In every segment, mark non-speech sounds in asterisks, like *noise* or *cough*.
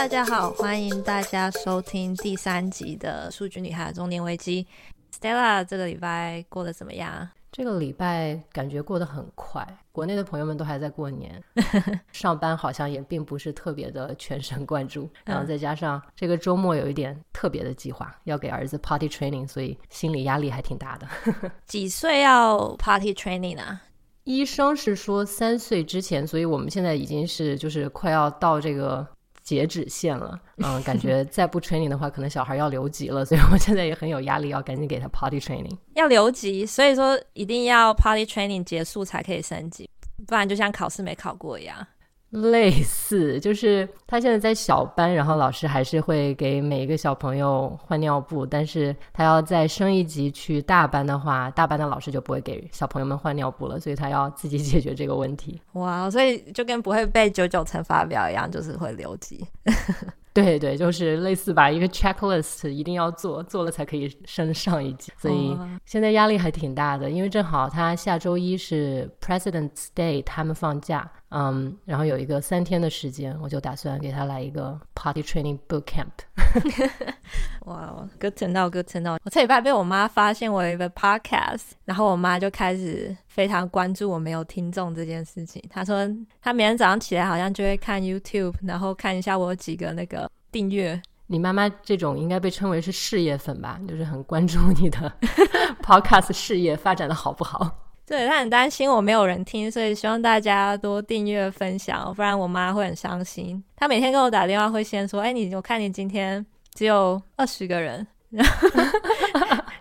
大家好，欢迎大家收听第三集的《数据女孩的中年危机》。Stella，这个礼拜过得怎么样？这个礼拜感觉过得很快，国内的朋友们都还在过年，*laughs* 上班好像也并不是特别的全神贯注，然后再加上这个周末有一点特别的计划，要给儿子 party training，所以心理压力还挺大的。*laughs* 几岁要 party training 啊？医生是说三岁之前，所以我们现在已经是就是快要到这个。截止线了，嗯，感 *laughs* 觉再不 training 的话，可能小孩要留级了，所以我现在也很有压力，要赶紧给他 party training。要留级，所以说一定要 party training 结束才可以升级，不然就像考试没考过一样。类似，就是他现在在小班，然后老师还是会给每一个小朋友换尿布，但是他要再升一级去大班的话，大班的老师就不会给小朋友们换尿布了，所以他要自己解决这个问题。*laughs* 哇，所以就跟不会背九九乘法表一样，就是会留级。对对，就是类似吧，一个 checklist 一定要做，做了才可以升上一级。所以现在压力还挺大的，因为正好他下周一是 President's Day，他们放假。嗯，然后有一个三天的时间，我就打算给他来一个 party training boot camp。*laughs* 哇、wow，good to know，good to know。我这礼拜被我妈发现我有一个 podcast，然后我妈就开始非常关注我没有听众这件事情。她说她每天早上起来好像就会看 YouTube，然后看一下我有几个那个订阅。你妈妈这种应该被称为是事业粉吧？就是很关注你的 podcast 事业发展的好不好。对，他很担心我没有人听，所以希望大家多订阅分享，不然我妈会很伤心。她每天跟我打电话会先说：“哎，你我看你今天只有二十个人。”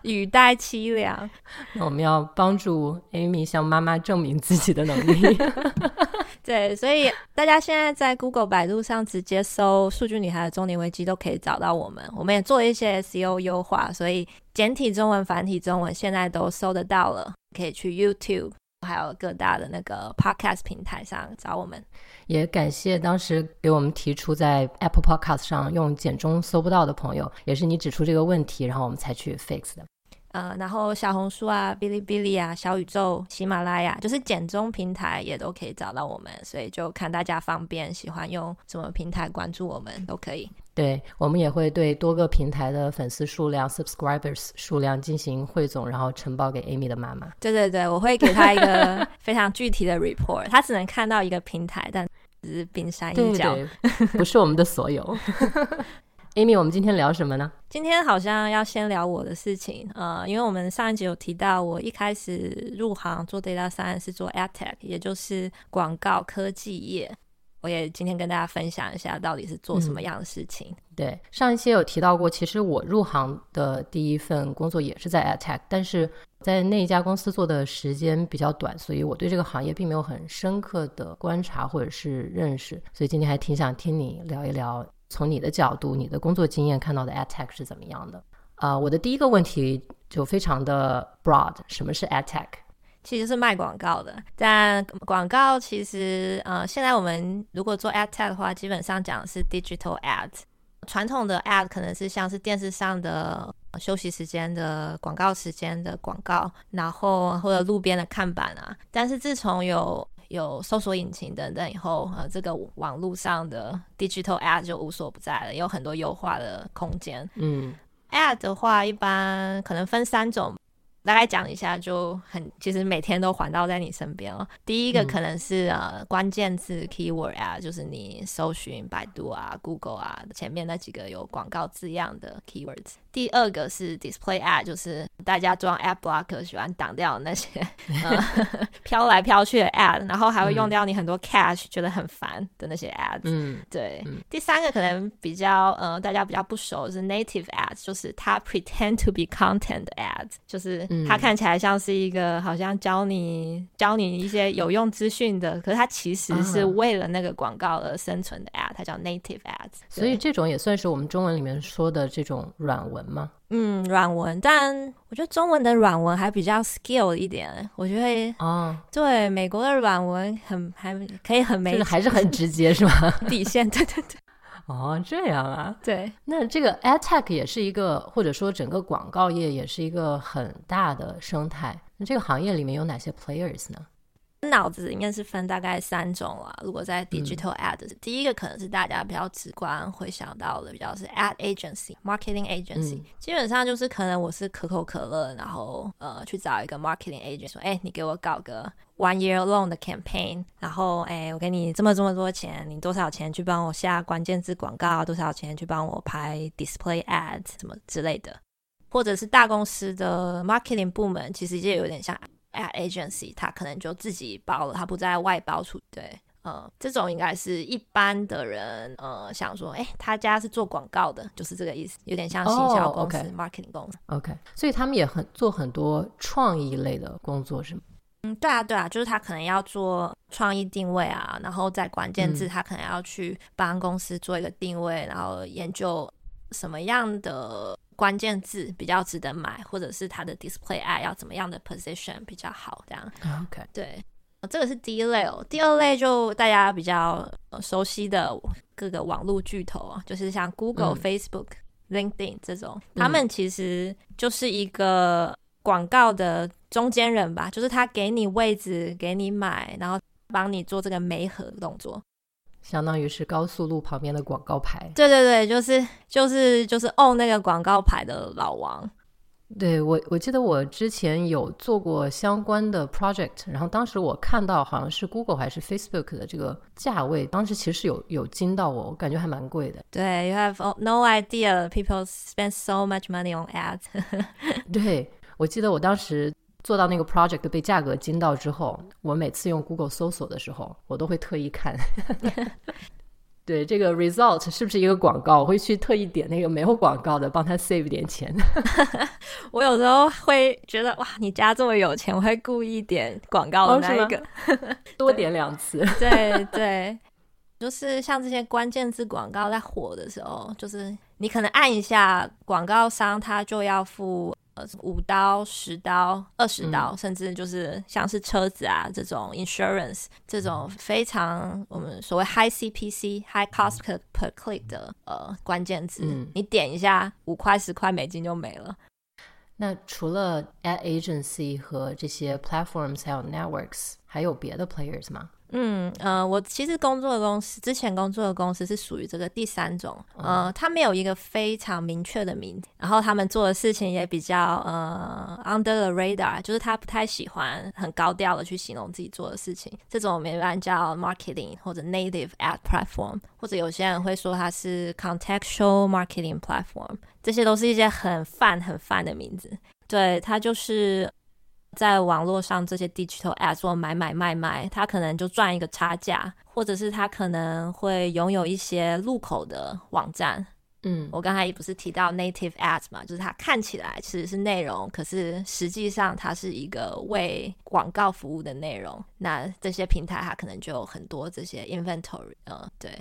语带凄凉。那我们要帮助 Amy 向妈妈证明自己的能力。*laughs* 对，所以大家现在在 Google、百度上直接搜“数据女孩的中年危机”都可以找到我们。我们也做一些 SEO 优化，所以简体中文、繁体中文现在都搜得到了。可以去 YouTube，还有各大的那个 Podcast 平台上找我们。也感谢当时给我们提出在 Apple Podcast 上用简中搜不到的朋友，也是你指出这个问题，然后我们才去 fix 的。呃，然后小红书啊、哔哩哔哩啊、小宇宙、喜马拉雅，就是简中平台也都可以找到我们，所以就看大家方便，喜欢用什么平台关注我们都可以。对，我们也会对多个平台的粉丝数量 （subscribers） 数量进行汇总，然后呈报给 Amy 的妈妈。对对对，我会给她一个 *laughs* 非常具体的 report，她只能看到一个平台，但只是冰山一角，对对，不是我们的所有。*laughs* *laughs* Amy，我们今天聊什么呢？今天好像要先聊我的事情，呃，因为我们上一集有提到，我一开始入行做 Data Science 是做 AdTech，也就是广告科技业。我也今天跟大家分享一下，到底是做什么样的事情。嗯、对，上一期有提到过，其实我入行的第一份工作也是在 AdTech，但是在那一家公司做的时间比较短，所以我对这个行业并没有很深刻的观察或者是认识。所以今天还挺想听你聊一聊。从你的角度，你的工作经验看到的 AdTech 是怎么样的？啊、我的第一个问题就非常的 broad，什么是 AdTech？其实是卖广告的，但广告其实，呃，现在我们如果做 AdTech 的话，基本上讲的是 digital ads。传统的 ad 可能是像是电视上的休息时间的广告时间的广告，然后或者路边的看板啊。但是自从有有搜索引擎等等以后，呃，这个网络上的 digital ad 就无所不在了，有很多优化的空间。嗯，ad 的话一般可能分三种。大概讲一下就很，其实每天都环绕在你身边哦。第一个可能是、嗯、呃关键字 keyword 啊，就是你搜寻百度啊、Google 啊前面那几个有广告字样的 keywords。第二个是 display ad，就是大家装 ad blocker 喜欢挡掉那些 *laughs* 呃 *laughs* 飘来飘去的 ad，然后还会用掉你很多 cache，觉得很烦的那些 ads。嗯，对嗯。第三个可能比较呃大家比较不熟是 native ads，就是它 pretend to be content ads，就是它看起来像是一个好像教你教你一些有用资讯的，可是它其实是为了那个广告而生存的 ad，它叫 native ads。所以这种也算是我们中文里面说的这种软文。吗？嗯，软文，但我觉得中文的软文还比较 skill 一点。我觉得哦，对，美国的软文很还可以很没，还是很 *laughs* 直接，是吧？底线，*laughs* 对对对。哦，这样啊。对，那这个 ad tech 也是一个，或者说整个广告业也是一个很大的生态。那这个行业里面有哪些 players 呢？脑子里面是分大概三种啦。如果在 digital ad，、嗯、第一个可能是大家比较直观会想到的，比较是 ad agency、marketing agency、嗯。基本上就是可能我是可口可乐，然后呃去找一个 marketing agent 说，哎，你给我搞个 one year long 的 campaign，然后哎，我给你这么这么多钱，你多少钱去帮我下关键字广告，多少钱去帮我拍 display ads 什么之类的。或者是大公司的 marketing 部门，其实也有点像。Ad agency，他可能就自己包了，他不再外包出。对，呃，这种应该是一般的人，呃，想说，哎，他家是做广告的，就是这个意思，有点像行销公司、oh, okay. marketing 公司。OK，所以他们也很做很多创意类的工作，是吗？嗯，对啊，对啊，就是他可能要做创意定位啊，然后在关键字，他可能要去帮公司做一个定位，嗯、然后研究什么样的。关键字比较值得买，或者是它的 display ad 要怎么样的 position 比较好，这样。OK，对，这个是第一类哦。第二类就大家比较熟悉的各个网络巨头啊，就是像 Google、嗯、Facebook、LinkedIn 这种，他们其实就是一个广告的中间人吧，就是他给你位置，给你买，然后帮你做这个媒合动作。相当于是高速路旁边的广告牌，对对对，就是就是就是 own 那个广告牌的老王。对，我我记得我之前有做过相关的 project，然后当时我看到好像是 Google 还是 Facebook 的这个价位，当时其实有有惊到我，我感觉还蛮贵的。对，You have no idea people spend so much money on ads。*laughs* 对，我记得我当时。做到那个 project 被价格惊到之后，我每次用 Google 搜索的时候，我都会特意看，*laughs* 对这个 result 是不是一个广告，我会去特意点那个没有广告的，帮他 save 点钱。*laughs* 我有时候会觉得哇，你家这么有钱，我会故意点广告的那一个，哦、*laughs* 多点两次。对对，就是像这些关键字广告在火的时候，就是你可能按一下，广告商他就要付。五刀、十刀、二十刀，嗯，甚至就是像是车子啊这种 insurance 这种非常我们所谓 high CPC high cost per click 的呃关键字，嗯，你点一下五块十块美金就没了。那除了 ad agency 和这些 platforms 还有 networks，还有别的 players 吗？嗯呃，我其实工作的公司，之前工作的公司是属于这个第三种，呃，它没有一个非常明确的名字，然后他们做的事情也比较呃 under the radar，就是他不太喜欢很高调的去形容自己做的事情，这种我们一般叫 marketing 或者 native ad platform，或者有些人会说它是 contextual marketing platform，这些都是一些很泛很泛的名字，对，它就是。在网络上这些 digital ads 做买买卖卖，他可能就赚一个差价，或者是他可能会拥有一些入口的网站。嗯，我刚才也不是提到 native ads 嘛，就是它看起来其实是内容，可是实际上它是一个为广告服务的内容。那这些平台它可能就有很多这些 inventory，嗯，对。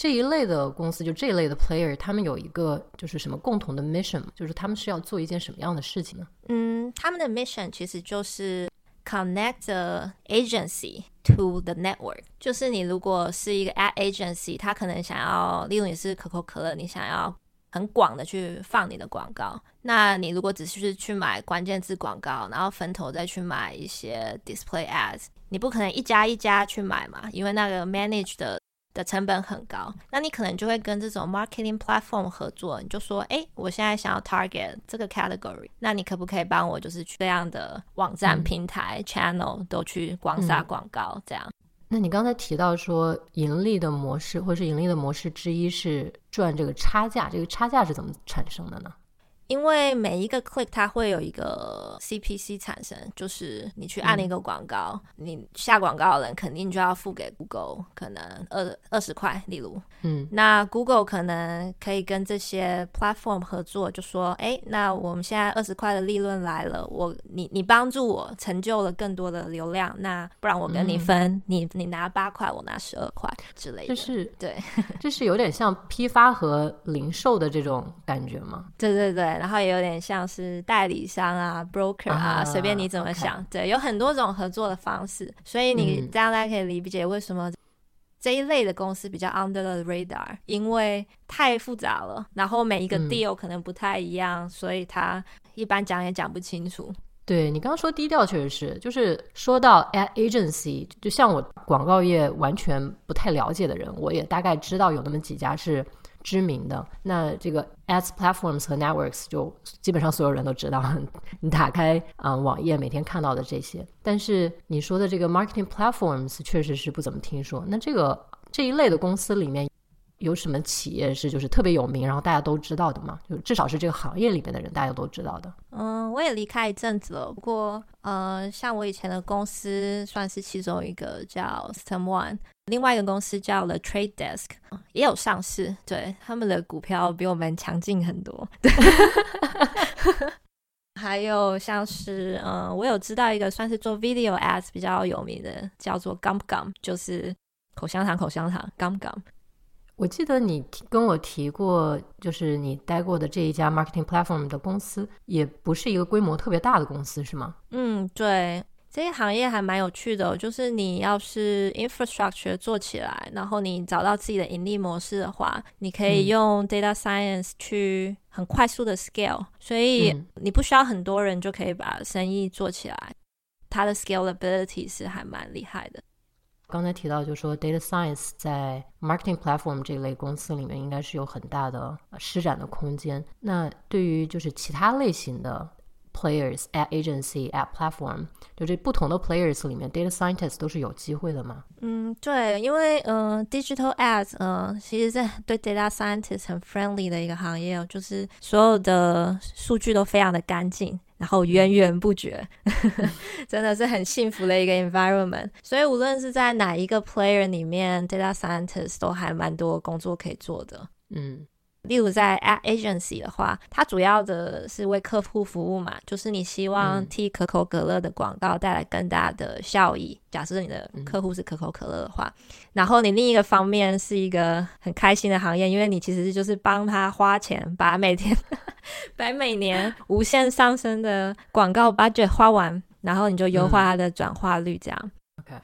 这一类的公司，就这一类的 player，他们有一个就是什么共同的 mission，就是他们是要做一件什么样的事情呢？嗯，他们的 mission 其实就是 connect the agency to the network。就是你如果是一个 ad agency，他可能想要，例如你是可口可乐，你想要很广的去放你的广告，那你如果只是去买关键字广告，然后分头再去买一些 display ads，你不可能一家一家去买嘛，因为那个 manage 的。的成本很高，那你可能就会跟这种 marketing platform 合作，你就说，哎，我现在想要 target 这个 category，那你可不可以帮我，就是去这样的网站、平台、嗯、channel 都去广撒广告，嗯、这样？那你刚才提到说，盈利的模式，或是盈利的模式之一是赚这个差价，这个差价是怎么产生的呢？因为每一个 click 它会有一个 CPC 产生，就是你去按一个广告，嗯、你下广告的人肯定就要付给 Google 可能二二十块，例如，嗯，那 Google 可能可以跟这些 platform 合作，就说，哎，那我们现在二十块的利润来了，我你你帮助我成就了更多的流量，那不然我跟你分，嗯、你你拿八块，我拿十二块之类的，就是对，*laughs* 这是有点像批发和零售的这种感觉吗？对对对。然后也有点像是代理商啊，broker 啊，随便你怎么想。对，有很多种合作的方式，所以你这样大家可以理解为什么这一类的公司比较 under the radar，因为太复杂了，然后每一个 deal 可能不太一样，所以他一般讲也讲不清楚。对，你刚刚说低调，确实是，就是说到 ad agency，就像我广告业完全不太了解的人，我也大概知道有那么几家是知名的。那这个 ads platforms 和 networks 就基本上所有人都知道，*laughs* 你打开啊、网页每天看到的这些。但是你说的这个 marketing platforms 确实是不怎么听说。那这个这一类的公司里面。有什么企业是就是特别有名，然后大家都知道的吗？就至少是这个行业里面的人，大家都知道的。嗯，我也离开一阵子了，不过呃，像我以前的公司算是其中一个叫 System One，另外一个公司叫 The Trade Desk，也有上市，对，他们的股票比我们强劲很多。对，*laughs* 还有像是嗯，我有知道一个算是做 Video Ads 比较有名的，叫做 Gum Gum，就是口香糖口香糖 Gum Gum。我记得你跟我提过，就是你待过的这一家 marketing platform 的公司，也不是一个规模特别大的公司，是吗？嗯，对，这个行业还蛮有趣的，就是你要是 infrastructure 做起来，然后你找到自己的盈利模式的话，你可以用 data science 去很快速的 scale，所以你不需要很多人就可以把生意做起来，它的 scalability 是还蛮厉害的。刚才提到，就是说 data science 在 marketing platform 这类公司里面，应该是有很大的施展的空间。那对于就是其他类型的 players，ad agency、at platform，就这不同的 players 里面，data scientist 都是有机会的吗？嗯，对，因为嗯、呃、digital ads，嗯、呃，其实在对 data scientist 很 friendly 的一个行业，就是所有的数据都非常的干净。然后源源不绝，真的是很幸福的一个 environment。所以无论是在哪一个 player 里面，data scientist 都还蛮多工作可以做的。嗯。例如在 ad agency 的话，它主要的是为客户服务嘛，就是你希望替可口可乐的广告带来更大的效益。嗯、假设你的客户是可口可乐的话，嗯、然后你另一个方面是一个很开心的行业，因为你其实就是帮他花钱，把每天 *laughs* 把每年无限上升的广告 budget 花完，然后你就优化它的转化率，这样。嗯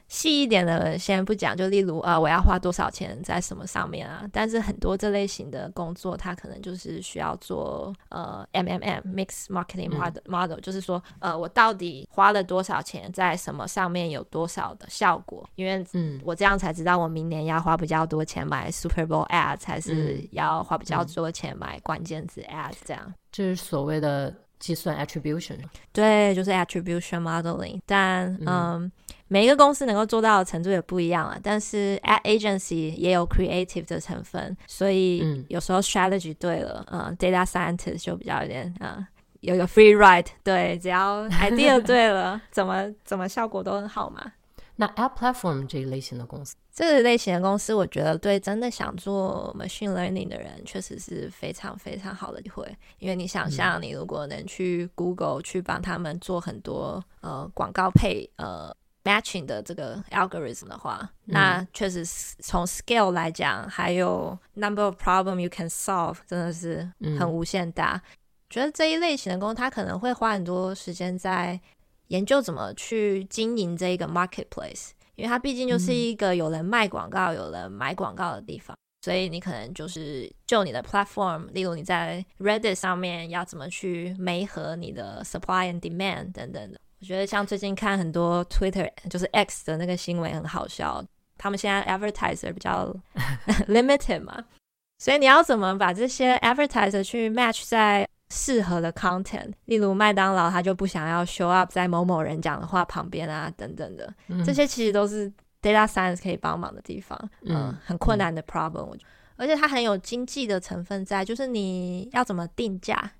细一点的先不讲，就例如啊，我要花多少钱在什么上面啊？但是很多这类型的工作，它可能就是需要做呃 MMM Mix Marketing Model Model，、嗯、就是说呃，我到底花了多少钱在什么上面有多少的效果？因为嗯，我这样才知道我明年要花比较多钱买 Super Bowl Ads，还是要花比较多钱买关键字 Ads？这样，这是所谓的计算 Attribution。对，就是 Attribution Modeling。但嗯。嗯每一个公司能够做到的程度也不一样啊，但是 ad agency 也有 creative 的成分，所以有时候 strategy 对了，嗯，嗯，data scientist 就比较有点啊、嗯，有个 free ride，对，只要 idea *laughs* 对了，怎么怎么效果都很好嘛。那 ad platform 这一类型的公司，这个类型的公司，我觉得对真的想做 machine learning 的人，确实是非常非常好的机会，因为你想象，你如果能去 Google 去帮他们做很多呃广告配呃。Matching 的这个 algorithm 的话，嗯、那确实从 scale 来讲，还有 number of problem you can solve，真的是很无限大。嗯、觉得这一类型的工，他可能会花很多时间在研究怎么去经营这一个 marketplace，因为它毕竟就是一个有人卖广告、嗯、有人买广告的地方，所以你可能就是就你的 platform，例如你在 Reddit 上面要怎么去媒合你的 supply and demand 等等的。我觉得像最近看很多 Twitter 就是 X 的那个新闻很好笑，他们现在 advertiser 比较 *laughs* limited 嘛，所以你要怎么把这些 advertiser 去 match 在适合的 content，例如麦当劳他就不想要 show up 在某某人讲的话旁边啊等等的，嗯、这些其实都是 data science 可以帮忙的地方，嗯，嗯。很困难的 problem，我觉得，而且它很有经济的成分在，就是你要怎么定价。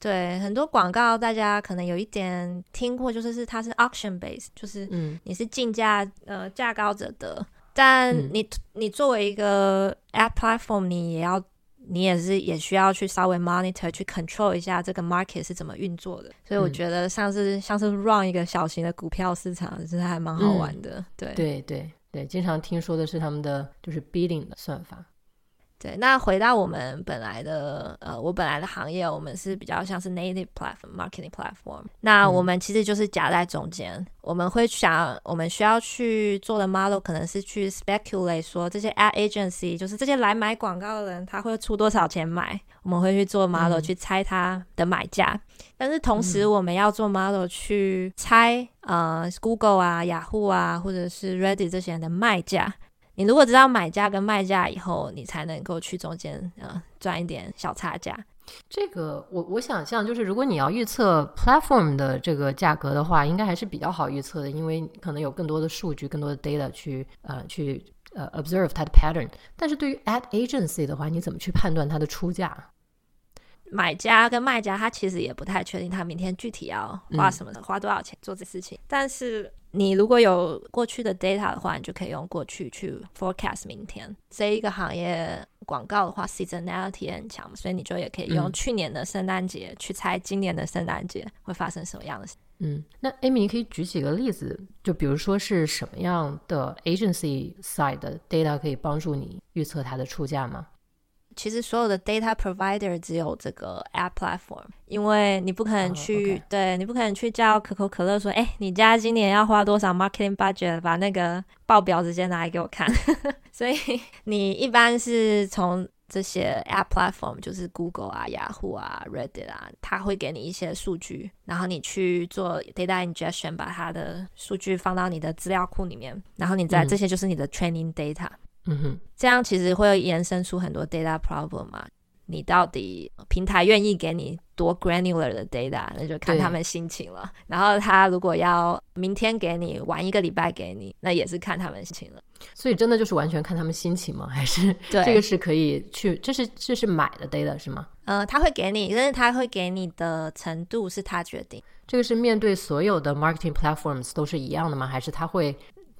对，很多广告大家可能有一点听过，就是是它是 auction base，就是你是竞价，嗯、呃，价高者得。但你、嗯、你作为一个 app platform，你也要你也是也需要去稍微 monitor 去 control 一下这个 market 是怎么运作的。所以我觉得像是、嗯、像是 run 一个小型的股票市场，其实还蛮好玩的。嗯、对对对对，经常听说的是他们的就是 bidding 的算法。对，那回到我们本来的呃，我本来的行业，我们是比较像是 native platform marketing platform。那我们其实就是夹在中间，嗯、我们会想，我们需要去做的 model 可能是去 speculate 说这些 ad agency 就是这些来买广告的人，他会出多少钱买，我们会去做 model、嗯、去猜他的买价。但是同时，我们要做 model 去猜、嗯、呃 Google 啊、雅虎啊，或者是 Reddit 这些人的卖价。你如果知道买价跟卖价以后，你才能够去中间呃赚一点小差价。这个我我想象就是，如果你要预测 platform 的这个价格的话，应该还是比较好预测的，因为可能有更多的数据、更多的 data 去呃去呃 observe 它的 pattern。但是对于 ad agency 的话，你怎么去判断它的出价？买家跟卖家，他其实也不太确定他明天具体要花什么的，嗯、花多少钱做这事情。但是你如果有过去的 data 的话，你就可以用过去去 forecast 明天。这一个行业广告的话，seasonality 很强，所以你就也可以用去年的圣诞节去猜今年的圣诞节会发生什么样的事。嗯，那 Amy 你可以举几个例子，就比如说是什么样的 agency side 的 data 可以帮助你预测它的出价吗？其实所有的 data provider 只有这个 app platform，因为你不可能去，oh. 对，你不可能去叫可口可乐说，哎，你家今年要花多少 marketing budget，把那个报表直接拿来给我看。*laughs* 所以你一般是从这些 app platform，就是 Google 啊、雅虎啊、Reddit 啊，它会给你一些数据，然后你去做 data ingestion，把它的数据放到你的资料库里面，然后你在、嗯、这些就是你的 training data。嗯哼，这样其实会延伸出很多 data problem 嘛。你到底平台愿意给你多 granular 的 data，那就看他们心情了。然后他如果要明天给你，晚一个礼拜给你，那也是看他们心情了。所以真的就是完全看他们心情吗？*laughs* 还是这个是可以去？这是这是买的 data 是吗？呃，他会给你，但是他会给你的程度是他决定。这个是面对所有的 marketing platforms 都是一样的吗？还是他会？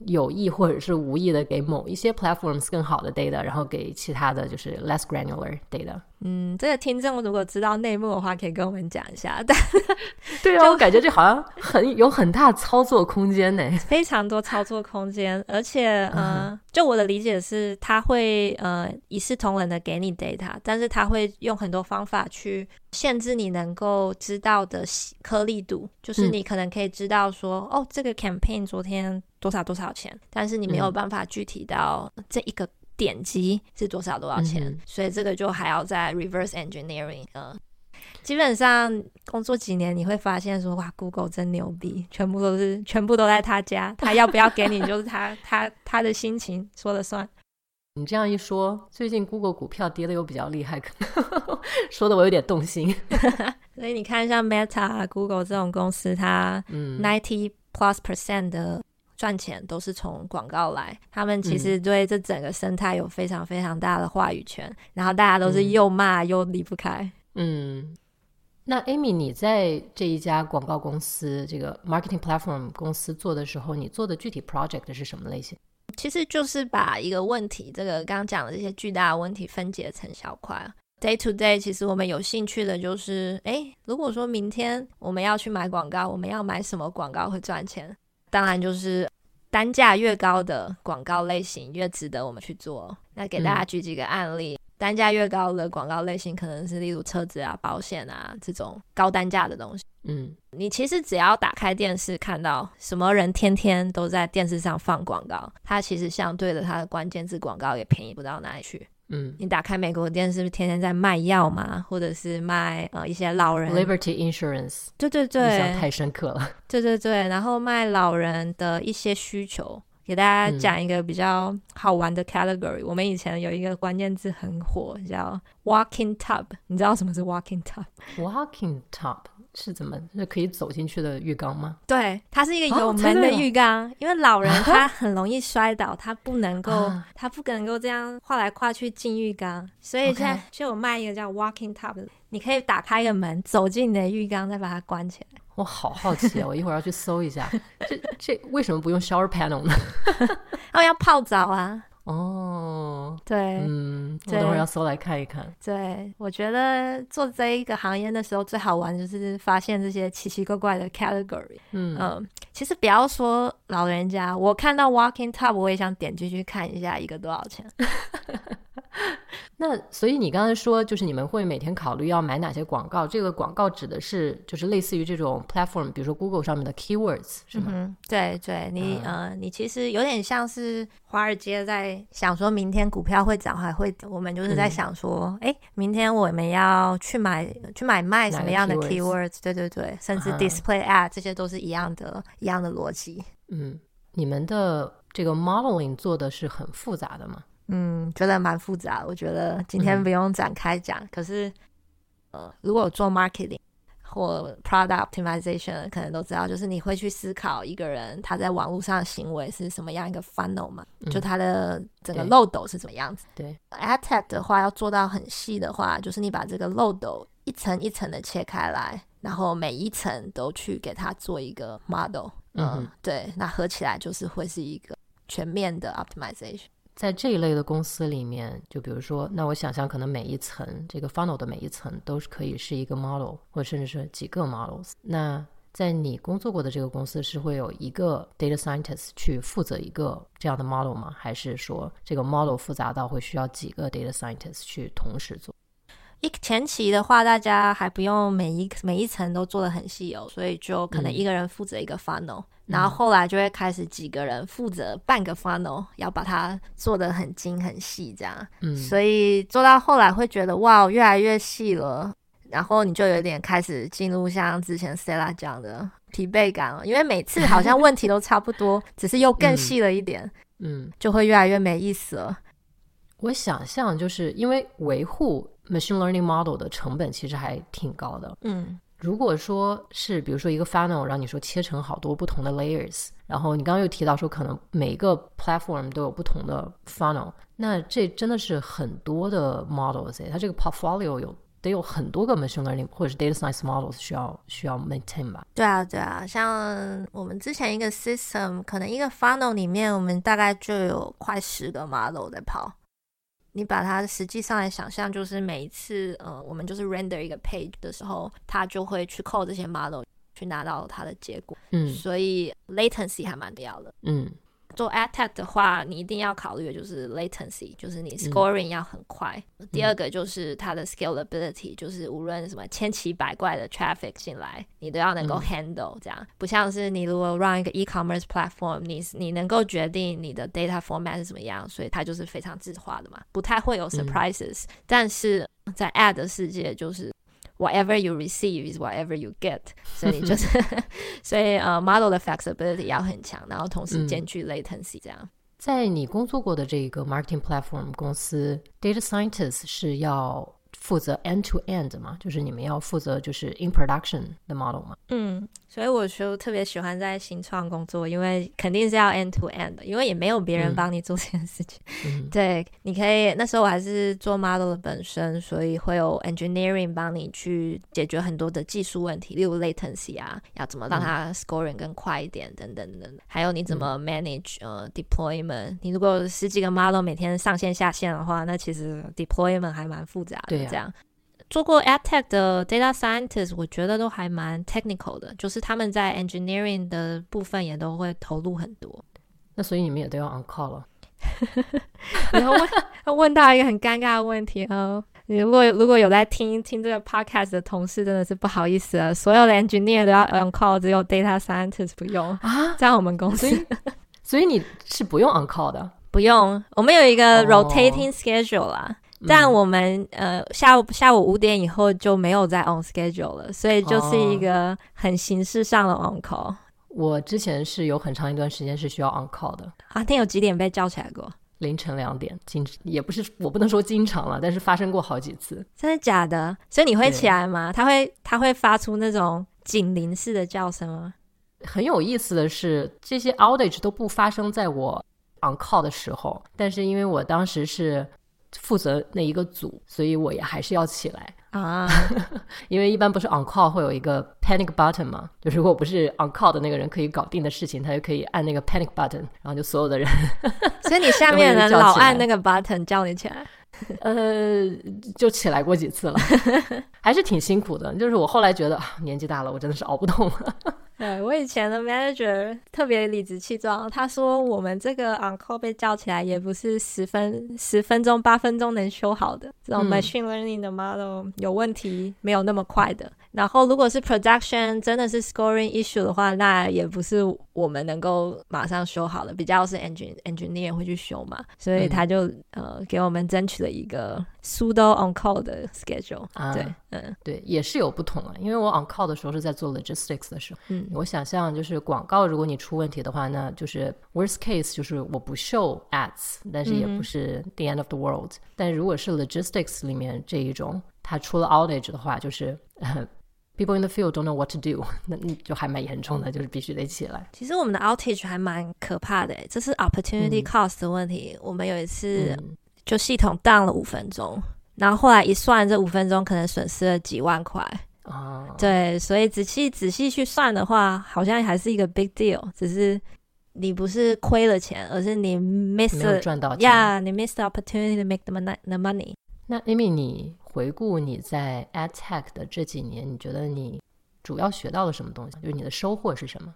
有意或者是无意的给某一些 platforms 更好的 data，然后给其他的就是 less granular data。嗯，这个听众如果知道内幕的话，可以跟我们讲一下。但 *laughs* 对啊，我感觉这好像很有很大操作空间呢，*laughs* 非常多操作空间。而且，嗯、呃，就我的理解是，他会呃一视同仁的给你 data，但是他会用很多方法去限制你能够知道的颗粒度，就是你可能可以知道说，嗯、哦，这个 campaign 昨天多少多少钱，但是你没有办法具体到这一个。点击是多少多少钱，嗯，所以这个就还要在 reverse engineering。嗯，基本上工作几年，你会发现说，哇，Google 真牛逼，全部都是全部都在他家，他要不要给你，就是他 *laughs* 他他的心情说了算。你这样一说，最近 Google 股票跌的又比较厉害，可能说的我有点动心。*laughs* 所以你看，像 Meta、Google 这种公司，它嗯 ninety plus percent 的。赚钱都是从广告来，他们其实对这整个生态有非常非常大的话语权，嗯、然后大家都是又骂又离不开。嗯，那 Amy，你在这一家广告公司这个 marketing platform 公司做的时候，你做的具体 project 是什么类型？其实就是把一个问题，这个刚刚讲的这些巨大的问题分解成小块。Day to day，其实我们有兴趣的就是，诶，如果说明天我们要去买广告，我们要买什么广告会赚钱？当然，就是单价越高的广告类型越值得我们去做。那给大家举几个案例，嗯、单价越高的广告类型可能是例如车子啊、保险啊这种高单价的东西。嗯，你其实只要打开电视，看到什么人天天都在电视上放广告，它其实相对的它的关键字广告也便宜不到哪里去。嗯，你打开美国电视，是不是天天在卖药嘛，或者是卖呃一些老人 Liberty Insurance？对对对，印象太深刻了。对对对，然后卖老人的一些需求，给大家讲一个比较好玩的 category。嗯、我们以前有一个关键字很火，叫 Walking Tub。你知道什么是 Walking Tub？Walking Tub。是怎么是可以走进去的浴缸吗？对，它是一个有门的浴缸，哦、因为老人他很容易摔倒，他不能够，啊、他不能够这样跨来跨去进浴缸，所以现在就有卖一个叫 Walking Tub 的，你可以打开一个门走进你的浴缸，再把它关起来。我好好奇啊，我一会儿要去搜一下，这这为什么不用 shower panel 呢？*laughs* 他们要泡澡啊。哦，对，嗯，我等会儿要搜来看一看。对，我觉得做这一个行业的时候，最好玩就是发现这些奇奇怪怪的 category。嗯嗯，其实不要说老人家，我看到 Walking Top 我也想点进去看一下，一个多少钱。*laughs* 那所以你刚才说，就是你们会每天考虑要买哪些广告？这个广告指的是就是类似于这种 platform，比如说 Google 上面的 keywords 是吗？嗯、对对，你、嗯、呃，你其实有点像是华尔街在想说明天股票会涨还会，我们就是在想说，哎、嗯，明天我们要去买去买卖什么样的 keywords？对对对，甚至 display ad、嗯、这些都是一样的，一样的逻辑。嗯，你们的这个 modeling 做的是很复杂的吗？嗯，觉得蛮复杂。我觉得今天不用展开讲。嗯、可是，呃，如果做 marketing 或 product optimization，可能都知道，就是你会去思考一个人他在网络上的行为是什么样一个 funnel 嘛，嗯、就他的整个漏斗是怎么样子。对，ad tech 的话要做到很细的话，就是你把这个漏斗一层一层的切开来，然后每一层都去给他做一个 model。嗯，嗯，对，那合起来就是会是一个全面的 optimization。在这一类的公司里面，就比如说，那我想象可能每一层这个 funnel 的每一层都是可以是一个 model，或者甚至是几个 models。那在你工作过的这个公司，是会有一个 data scientist 去负责一个这样的 model 吗？还是说这个 model 复杂到会需要几个 data scientist 去同时做？一前期的话，大家还不用每一每一层都做得很细哦，所以就可能一个人负责一个 funnel，、嗯、然后后来就会开始几个人负责半个 funnel，要把它做的很精很细这样。嗯，所以做到后来会觉得哇，越来越细了，然后你就有点开始进入像之前 Stella 讲的疲惫感了，因为每次好像问题都差不多，*laughs* 只是又更细了一点，嗯，就会越来越没意思了。我想象就是因为维护。Machine learning model 的成本其实还挺高的。嗯，如果说是比如说一个 funnel，让你说切成好多不同的 layers，然后你刚刚又提到说可能每个 platform 都有不同的 funnel，那这真的是很多的 models，它这个 portfolio 有得有很多个 machine learning 或者是 data science models 需要需要 maintain 吧？对啊，对啊，像我们之前一个 system，可能一个 funnel 里面我们大概就有快十个 model 在跑。你把它实际上来想象，就是每一次，呃，我们就是 render 一个 page 的时候，它就会去 call 这些 model 去拿到它的结果。嗯，所以 latency 还蛮重要的。嗯。做 ad tech 的话，你一定要考虑的就是 latency，就是你 scoring 要很快。嗯、第二个就是它的 scalability，就是无论什么千奇百怪的 traffic 进来，你都要能够 handle。这样、嗯、不像是你如果 run 一个 e-commerce platform，你你能够决定你的 data format 是怎么样，所以它就是非常自化的嘛，不太会有 surprises、嗯。但是在 ad 的世界就是。Whatever you receive is whatever you get，所以就是，*laughs* 所以呃、uh,，model 的 flexibility 要很强，然后同时兼具 latency 这样。嗯、在你工作过的这个 marketing platform 公司，data scientist 是要 负责 end to end 嘛？就是你们要负责就是 in production 的 model 嘛？嗯。所以我就特别喜欢在新创工作，因为肯定是要 end to end 的，因为也没有别人帮你做这件事情。嗯、*laughs* 对，你可以那时候我还是做 model 的本身，所以会有 engineering 帮你去解决很多的技术问题，例如 latency 啊，要怎么让它 scoring 更快一点，等等等等。还有你怎么 manage、嗯、呃 deployment？你如果十几个 model 每天上线下线的话，那其实 deployment 还蛮复杂的。对、啊，这样。做过 ad tech 的 data scientist，我觉得都还蛮 technical 的，就是他们在 engineering 的部分也都会投入很多。那所以你们也都要 on call 了。*laughs* 然后问问到一个很尴尬的问题哦，你如果如果有在听听这个 podcast 的同事，真的是不好意思了，所有的 engineer 都要 on call，只有 data scientist 不用啊。在我们公司，所以你是不用 on call 的？不用，我们有一个 rotating schedule 啦。但我们、嗯、呃下午下午五点以后就没有再 on schedule 了，所以就是一个很形式上的 on call。哦、我之前是有很长一段时间是需要 on call 的。啊，那有几点被叫起来过？凌晨两点，经也不是我不能说经常了，但是发生过好几次。真的假的？所以你会起来吗？他会他会发出那种警铃式的叫声吗？很有意思的是，这些 outage 都不发生在我 on call 的时候，但是因为我当时是。负责那一个组，所以我也还是要起来啊，*laughs* 因为一般不是 on call 会有一个 panic button 嘛，就是如果不是 on call 的那个人可以搞定的事情，他就可以按那个 panic button，然后就所有的人，*laughs* 所以你下面的 *laughs* 人老按那个 button 叫你起来，呃，就起来过几次了，还是挺辛苦的。就是我后来觉得年纪大了，我真的是熬不动了。对，我以前的 manager 特别理直气壮，他说我们这个 on call 被叫起来也不是十分十分钟八分钟能修好的，这种 machine learning 的 model 有问题没有那么快的。然后如果是 production 真的是 scoring issue 的话，那也不是我们能够马上修好的，比较是 engine engineer 会去修嘛，所以他就、嗯、呃给我们争取了一个 pseudo on call 的 schedule。啊、对，嗯，对，也是有不同啊，因为我 on call 的时候是在做 logistics 的时候，嗯。我想象就是广告，如果你出问题的话，那就是 worst case，就是我不 show ads，但是也不是 the end of the world。嗯、但如果是 logistics 里面这一种，它出了 outage 的话，就是 people in the field don't know what to do，那你就还蛮严重的，就是必须得起来。其实我们的 outage 还蛮可怕的，这是 opportunity cost 的问题。嗯、我们有一次就系统 down 了五分钟，然后后来一算，这五分钟可能损失了几万块。哦，oh. 对，所以仔细仔细去算的话，好像还是一个 big deal。只是你不是亏了钱，而是你 miss 了赚到钱。Yeah，你 miss the opportunity to make the money. The money. 那 Amy，你回顾你在 At Tech 的这几年，你觉得你主要学到了什么东西？就是你的收获是什么？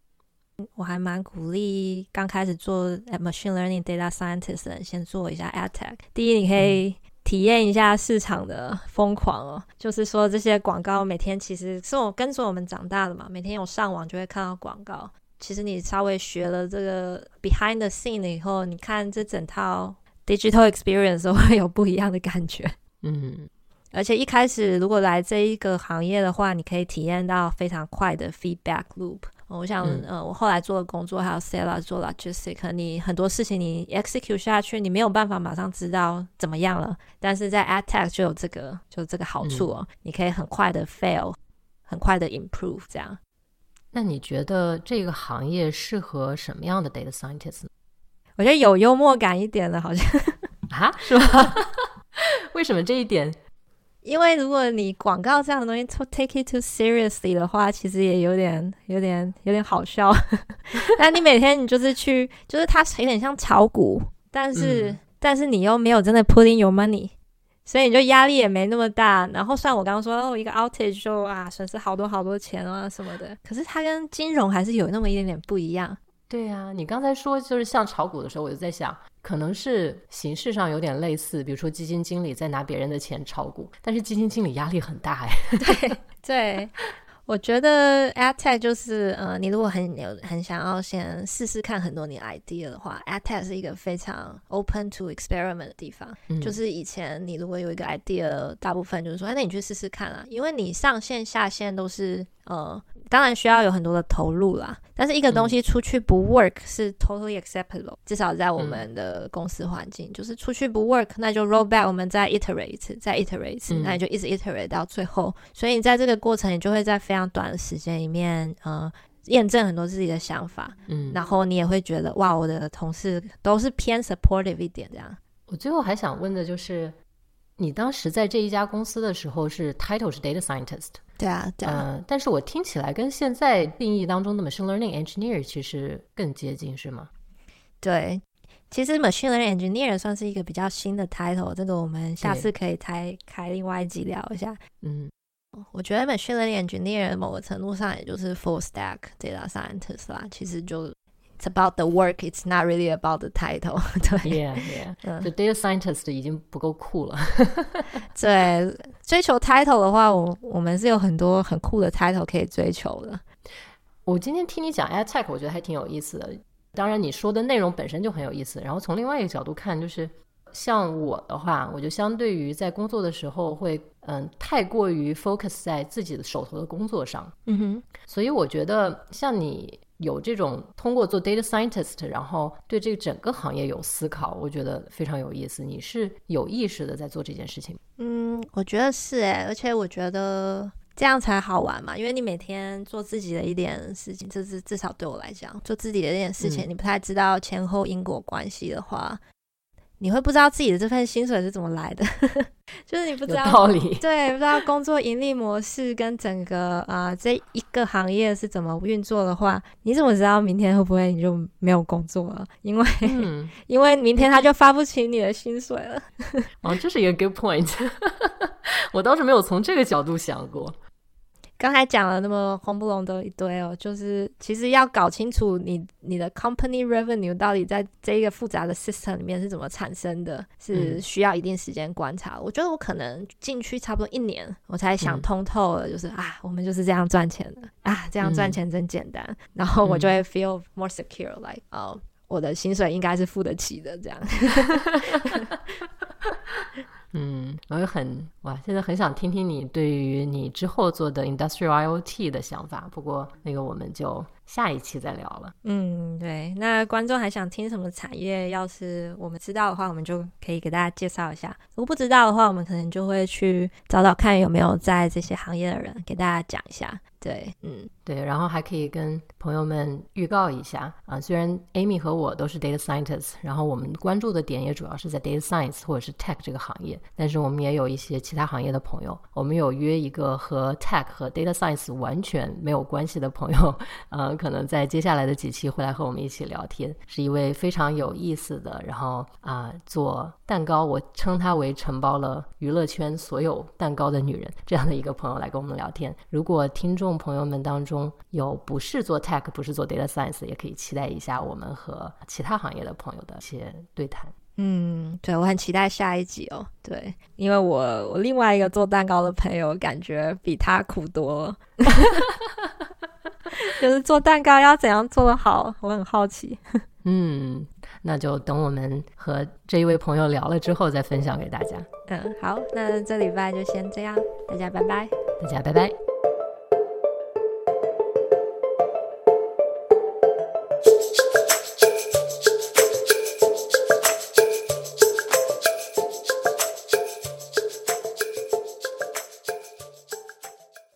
我还蛮鼓励刚开始做 machine learning data scientist 的人先做一下 At Tech。第一，你可以、嗯。体验一下市场的疯狂哦，就是说这些广告每天其实是我跟着我们长大的嘛，每天有上网就会看到广告。其实你稍微学了这个 behind the scene 以后，你看这整套 digital experience 都会有不一样的感觉。嗯，而且一开始如果来这一个行业的话，你可以体验到非常快的 feedback loop。我想，嗯、呃，我后来做的工作还有 sales 做 logistics，你很多事情你 execute 下去，你没有办法马上知道怎么样了。但是在 AdTech 就有这个，就这个好处哦，嗯、你可以很快的 fail，很快的 improve 这样。那你觉得这个行业适合什么样的 data scientist 呢？我觉得有幽默感一点的，好像啊，*laughs* 是吧？*laughs* 为什么这一点？因为如果你广告这样的东西 to take it too seriously 的话，其实也有点、有点、有点好笑。*laughs* 那你每天你就是去，就是它有点像炒股，但是、嗯、但是你又没有真的 put in your money，所以你就压力也没那么大。然后算我刚刚说哦，一个 outage 就啊损失好多好多钱啊什么的。可是它跟金融还是有那么一点点不一样。对呀、啊，你刚才说就是像炒股的时候，我就在想。可能是形式上有点类似，比如说基金经理在拿别人的钱炒股，但是基金经理压力很大哎。*laughs* 对对，我觉得 AdTech 就是呃，你如果很有很想要先试试看很多你 idea 的话，AdTech 是一个非常 open to experiment 的地方。嗯、就是以前你如果有一个 idea，大部分就是说，哎，那你去试试看啊，因为你上线下线都是呃。当然需要有很多的投入啦，但是一个东西出去不 work 是 totally acceptable，、嗯、至少在我们的公司环境，嗯、就是出去不 work，那就 roll back，我们再 iterate，再 iterate，、嗯、那你就一直 iterate 到最后。所以你在这个过程，你就会在非常短的时间里面，呃，验证很多自己的想法，嗯，然后你也会觉得哇，我的同事都是偏 supportive 一点这样。我最后还想问的就是，你当时在这一家公司的时候是 title 是 data scientist。对啊，对啊，嗯，但是我听起来跟现在定义当中的 machine learning engineer 其实更接近，是吗？对，其实 machine learning engineer 算是一个比较新的 title，这个我们下次可以开开另外一集聊一下。嗯，我觉得 machine learning engineer 某个程度上也就是 full stack data scientist 啦，其实就。It's about the work. It's not really about the title. *laughs* 对，Yeah, yeah. 嗯，就 data scientist 已经不够酷了。*laughs* 对，追求 title 的话，我我们是有很多很酷的 title 可以追求的。我今天听你讲 ad tech，我觉得还挺有意思的。当然，你说的内容本身就很有意思。然后从另外一个角度看，就是像我的话，我就相对于在工作的时候会嗯太过于 focus 在自己的手头的工作上。嗯哼，所以我觉得像你。有这种通过做 data scientist，然后对这个整个行业有思考，我觉得非常有意思。你是有意识的在做这件事情？嗯，我觉得是诶，而且我觉得这样才好玩嘛，因为你每天做自己的一点事情，这是至少对我来讲，做自己的一点事情，嗯、你不太知道前后因果关系的话。你会不知道自己的这份薪水是怎么来的，*laughs* 就是你不知道道理，对，不知道工作盈利模式跟整个啊、呃、这一个行业是怎么运作的话，你怎么知道明天会不会你就没有工作了？因为、嗯、*laughs* 因为明天他就发不起你的薪水了。哦，这是一个 good point，*laughs* 我倒是没有从这个角度想过。刚才讲了那么轰不隆的一堆哦，就是其实要搞清楚你你的 company revenue 到底在这一个复杂的 system 里面是怎么产生的，是需要一定时间观察。我觉得我可能进去差不多一年，我才想通透了，就是啊，我们就是这样赚钱的啊，这样赚钱真简单，然后我就会 feel more secure，like 哦，我的薪水应该是付得起的，这样。*laughs* 嗯，我也很哇，现在很想听听你对于你之后做的 Industrial IoT 的想法。不过那个我们就下一期再聊了。嗯，对，那观众还想听什么产业？要是我们知道的话，我们就可以给大家介绍一下；如果不知道的话，我们可能就会去找找看有没有在这些行业的人给大家讲一下。对，嗯，对，然后还可以跟朋友们预告一下啊，虽然 Amy 和我都是 data scientists，然后我们关注的点也主要是在 data science 或者是 tech 这个行业，但是我们也有一些其他行业的朋友，我们有约一个和 tech 和 data science 完全没有关系的朋友，*laughs* 呃，可能在接下来的几期会来和我们一起聊天，是一位非常有意思的，然后啊、做蛋糕，我称她为承包了娱乐圈所有蛋糕的女人，这样的一个朋友来跟我们聊天。如果听众朋友们当中有不是做 tech、不是做 data science，也可以期待一下我们和其他行业的朋友的一些对谈。嗯，对，我很期待下一集哦。对，因为我我另外一个做蛋糕的朋友，感觉比他苦多了。*laughs* 就是做蛋糕要怎样做得好，我很好奇。*laughs* 嗯，那就等我们和这一位朋友聊了之后再分享给大家。嗯，好，那这礼拜就先这样，大家拜拜，大家拜拜。